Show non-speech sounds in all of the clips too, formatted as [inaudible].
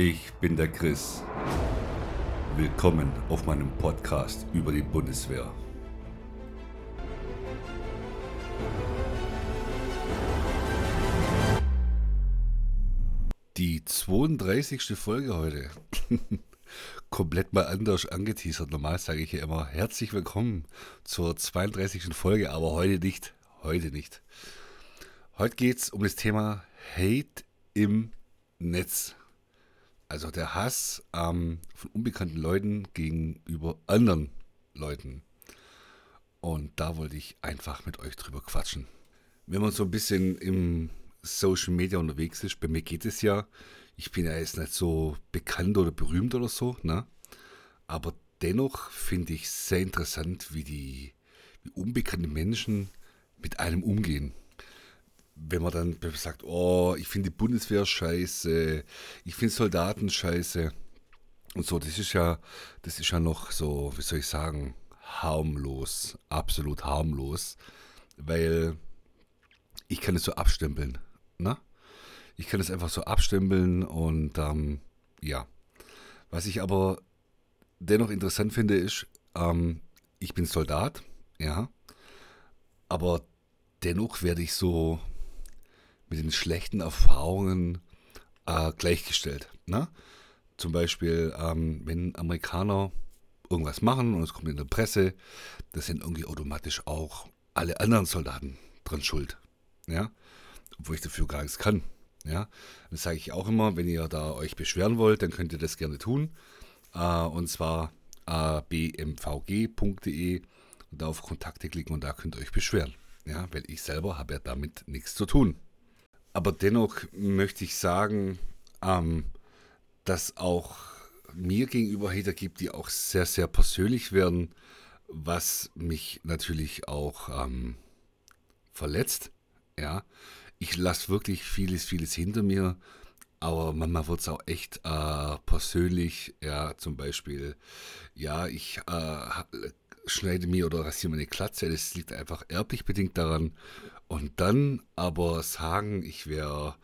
Ich bin der Chris. Willkommen auf meinem Podcast über die Bundeswehr. Die 32. Folge heute. [laughs] Komplett mal anders angeteasert. Normal sage ich ja immer herzlich willkommen zur 32. Folge, aber heute nicht. Heute nicht. Heute geht es um das Thema Hate im Netz. Also der Hass ähm, von unbekannten Leuten gegenüber anderen Leuten. Und da wollte ich einfach mit euch drüber quatschen. Wenn man so ein bisschen im Social Media unterwegs ist, bei mir geht es ja, ich bin ja jetzt nicht so bekannt oder berühmt oder so, ne? Aber dennoch finde ich sehr interessant, wie die wie unbekannte Menschen mit einem umgehen wenn man dann sagt, oh, ich finde die Bundeswehr scheiße, ich finde Soldaten scheiße und so, das ist ja, das ist ja noch so, wie soll ich sagen, harmlos, absolut harmlos, weil ich kann es so abstempeln, ne? Ich kann es einfach so abstempeln und ähm, ja. Was ich aber dennoch interessant finde, ist, ähm, ich bin Soldat, ja, aber dennoch werde ich so mit den schlechten Erfahrungen äh, gleichgestellt. Ne? Zum Beispiel, ähm, wenn Amerikaner irgendwas machen und es kommt in der Presse, das sind irgendwie automatisch auch alle anderen Soldaten dran schuld. Ja? Obwohl ich dafür gar nichts kann. Ja? Das sage ich auch immer, wenn ihr da euch beschweren wollt, dann könnt ihr das gerne tun. Äh, und zwar äh, bmvg.de und da auf Kontakte klicken und da könnt ihr euch beschweren. Ja, weil ich selber habe ja damit nichts zu tun. Aber dennoch möchte ich sagen, ähm, dass auch mir gegenüber Hater gibt, die auch sehr, sehr persönlich werden, was mich natürlich auch ähm, verletzt. Ja, ich lasse wirklich vieles, vieles hinter mir, aber manchmal wird es auch echt äh, persönlich. Ja, zum Beispiel, ja, ich äh, schneide mir oder rasiere meine Klatze. Das liegt einfach erblich bedingt daran. Und dann aber sagen, ich wäre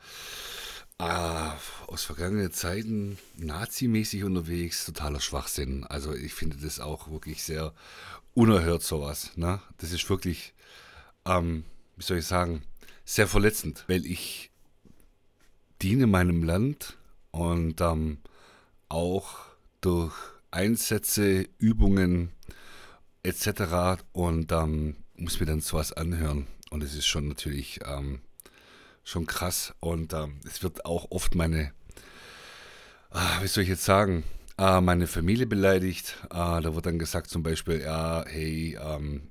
äh, aus vergangenen Zeiten nazimäßig unterwegs, totaler Schwachsinn. Also ich finde das auch wirklich sehr unerhört sowas. Ne? Das ist wirklich, ähm, wie soll ich sagen, sehr verletzend, weil ich diene meinem Land und ähm, auch durch Einsätze, Übungen etc. und ähm, muss mir dann sowas anhören. Und es ist schon natürlich ähm, schon krass. Und ähm, es wird auch oft meine, ah, wie soll ich jetzt sagen, äh, meine Familie beleidigt. Äh, da wird dann gesagt zum Beispiel, ja, hey, ähm,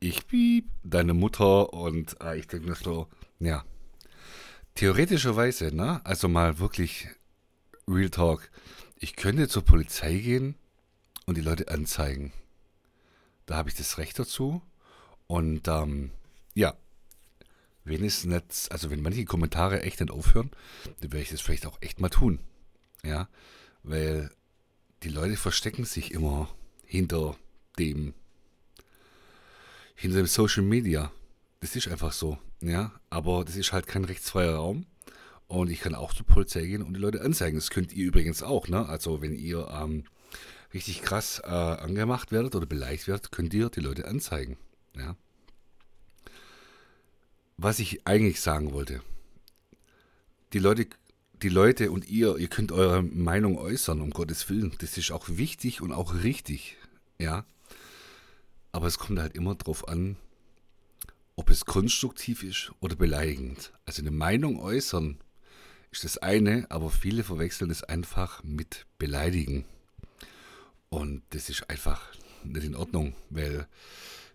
ich piep, deine Mutter. Und äh, ich denke mir so, ja, theoretischerweise, ne? Also mal wirklich Real Talk. Ich könnte zur Polizei gehen und die Leute anzeigen. Da habe ich das Recht dazu. Und ähm, ja, wenn es also wenn manche Kommentare echt nicht aufhören, dann werde ich das vielleicht auch echt mal tun. Ja, weil die Leute verstecken sich immer hinter dem, hinter dem Social Media. Das ist einfach so, ja. Aber das ist halt kein rechtsfreier Raum. Und ich kann auch zur Polizei gehen und die Leute anzeigen. Das könnt ihr übrigens auch, ne? Also wenn ihr ähm, richtig krass äh, angemacht werdet oder beleidigt werdet, könnt ihr die Leute anzeigen. Ja was ich eigentlich sagen wollte. Die Leute, die Leute und ihr, ihr könnt eure Meinung äußern, um Gottes Willen. Das ist auch wichtig und auch richtig. Ja. Aber es kommt halt immer drauf an, ob es konstruktiv ist oder beleidigend. Also eine Meinung äußern ist das eine, aber viele verwechseln es einfach mit beleidigen. Und das ist einfach nicht in Ordnung, weil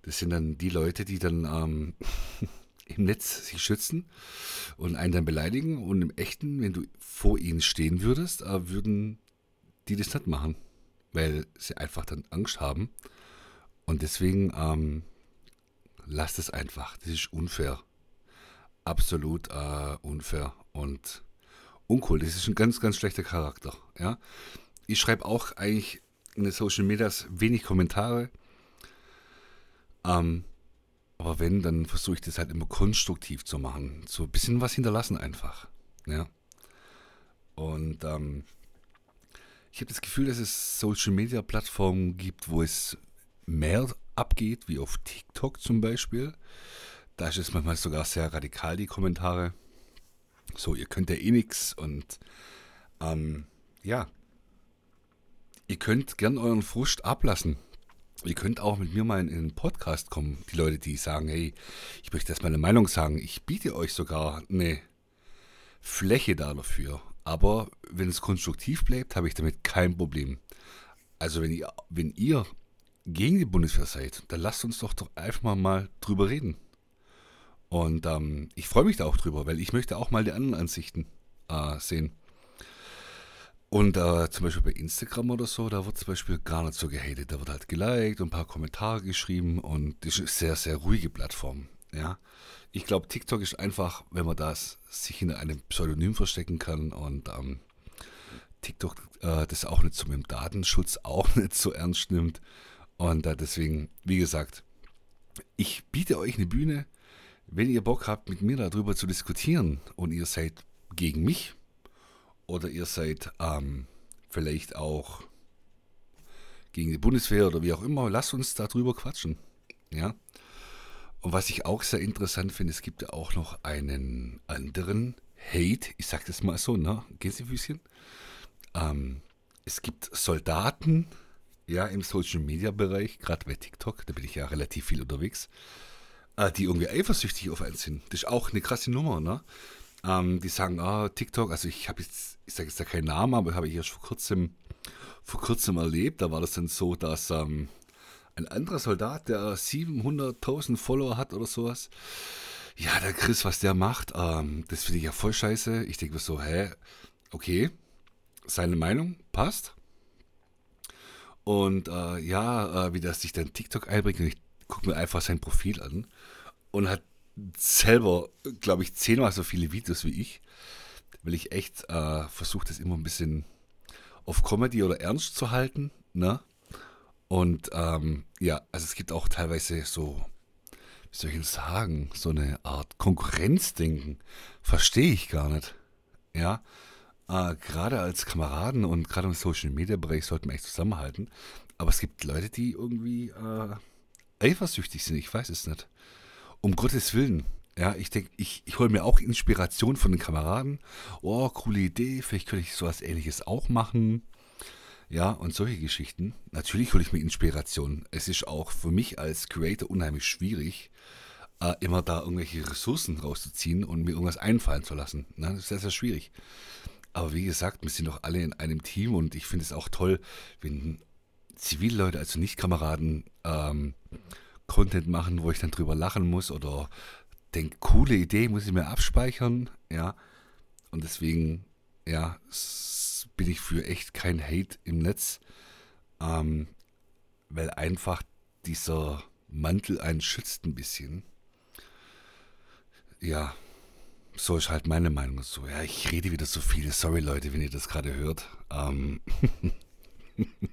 das sind dann die Leute, die dann ähm, [laughs] im Netz sich schützen und einen dann beleidigen. Und im Echten, wenn du vor ihnen stehen würdest, äh, würden die das nicht machen, weil sie einfach dann Angst haben. Und deswegen ähm, lasst es einfach. Das ist unfair. Absolut äh, unfair und uncool. Das ist ein ganz, ganz schlechter Charakter. Ja? Ich schreibe auch eigentlich in den Social Medias wenig Kommentare. Ähm, aber wenn, dann versuche ich das halt immer konstruktiv zu machen. So ein bisschen was hinterlassen einfach. Ja. Und ähm, Ich habe das Gefühl, dass es Social Media Plattformen gibt, wo es mehr abgeht, wie auf TikTok zum Beispiel. Da ist es manchmal sogar sehr radikal, die Kommentare. So, ihr könnt ja eh nichts und ähm, ja, ihr könnt gern euren Frust ablassen. Ihr könnt auch mit mir mal in einen Podcast kommen. Die Leute, die sagen, hey, ich möchte erst meine Meinung sagen. Ich biete euch sogar eine Fläche da dafür. Aber wenn es konstruktiv bleibt, habe ich damit kein Problem. Also wenn ihr, wenn ihr gegen die Bundeswehr seid, dann lasst uns doch, doch einfach mal, mal drüber reden. Und ähm, ich freue mich da auch drüber, weil ich möchte auch mal die anderen Ansichten äh, sehen. Und äh, zum Beispiel bei Instagram oder so, da wird zum Beispiel gar nicht so gehatet. Da wird halt geliked und ein paar Kommentare geschrieben und das ist eine sehr, sehr ruhige Plattform. Ja. Ich glaube, TikTok ist einfach, wenn man das sich in einem Pseudonym verstecken kann und ähm, TikTok äh, das auch nicht so mit dem Datenschutz [laughs] auch nicht so ernst nimmt. Und äh, deswegen, wie gesagt, ich biete euch eine Bühne, wenn ihr Bock habt, mit mir darüber zu diskutieren und ihr seid gegen mich, oder ihr seid ähm, vielleicht auch gegen die Bundeswehr oder wie auch immer, lasst uns darüber quatschen. Ja. Und was ich auch sehr interessant finde, es gibt ja auch noch einen anderen Hate, ich sag das mal so, ne? Gänsefüßchen. Ähm, es gibt Soldaten, ja, im Social Media Bereich, gerade bei TikTok, da bin ich ja relativ viel unterwegs, äh, die irgendwie eifersüchtig auf einen sind. Das ist auch eine krasse Nummer, ne? Ähm, die sagen, ah, TikTok, also ich habe jetzt, ich sage jetzt da keinen Namen, aber habe ich erst vor kurzem, vor kurzem erlebt. Da war das dann so, dass ähm, ein anderer Soldat, der 700.000 Follower hat oder sowas, ja, der Chris, was der macht, ähm, das finde ich ja voll scheiße. Ich denke mir so, hä, okay, seine Meinung passt. Und äh, ja, äh, wie das sich dann TikTok einbringt, und ich gucke mir einfach sein Profil an und hat selber, glaube ich, zehnmal so viele Videos wie ich, weil ich echt äh, versuche, das immer ein bisschen auf Comedy oder Ernst zu halten. Ne? Und ähm, ja, also es gibt auch teilweise so, wie soll ich denn sagen, so eine Art Konkurrenzdenken. Verstehe ich gar nicht. Ja, äh, gerade als Kameraden und gerade im Social Media Bereich sollten wir echt zusammenhalten. Aber es gibt Leute, die irgendwie äh, eifersüchtig sind. Ich weiß es nicht um Gottes Willen. Ja, ich denke, ich, ich hole mir auch Inspiration von den Kameraden. Oh, coole Idee, vielleicht könnte ich sowas ähnliches auch machen. Ja, und solche Geschichten. Natürlich hole ich mir Inspiration. Es ist auch für mich als Creator unheimlich schwierig, äh, immer da irgendwelche Ressourcen rauszuziehen und mir irgendwas einfallen zu lassen. Na, das ist sehr, sehr schwierig. Aber wie gesagt, wir sind doch alle in einem Team und ich finde es auch toll, wenn Zivilleute, also Nicht-Kameraden, ähm, Content machen, wo ich dann drüber lachen muss oder denke, coole Idee, muss ich mir abspeichern, ja. Und deswegen, ja, bin ich für echt kein Hate im Netz, ähm, weil einfach dieser Mantel einen schützt ein bisschen. Ja, so ist halt meine Meinung dazu. Ja, ich rede wieder so viel. Sorry Leute, wenn ihr das gerade hört. Ähm [laughs]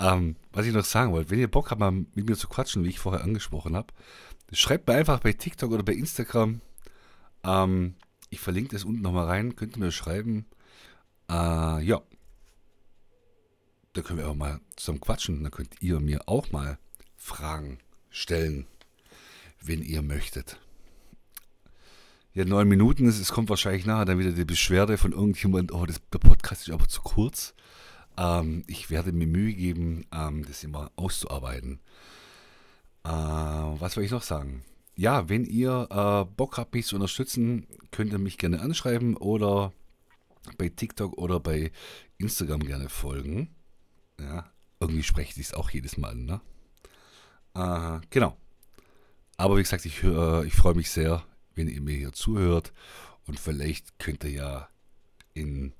Ähm, was ich noch sagen wollte, wenn ihr Bock habt, mal mit mir zu quatschen, wie ich vorher angesprochen habe, schreibt mir einfach bei TikTok oder bei Instagram. Ähm, ich verlinke das unten nochmal rein, könnt ihr mir schreiben. Äh, ja. Da können wir auch mal zusammen quatschen. Dann könnt ihr mir auch mal Fragen stellen, wenn ihr möchtet. Ja, neun Minuten, es kommt wahrscheinlich nachher dann wieder die Beschwerde von irgendjemand, oh, das, der Podcast ist aber zu kurz. Ähm, ich werde mir Mühe geben, ähm, das immer auszuarbeiten. Äh, was soll ich noch sagen? Ja, wenn ihr äh, Bock habt, mich zu unterstützen, könnt ihr mich gerne anschreiben oder bei TikTok oder bei Instagram gerne folgen. Ja, irgendwie spreche ich es auch jedes Mal an, ne? Äh, genau. Aber wie gesagt, ich, äh, ich freue mich sehr, wenn ihr mir hier zuhört. Und vielleicht könnt ihr ja in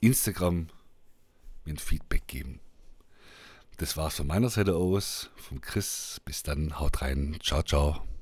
Instagram mir ein Feedback geben. Das war's von meiner Seite aus. Von Chris. Bis dann. Haut rein. Ciao, ciao.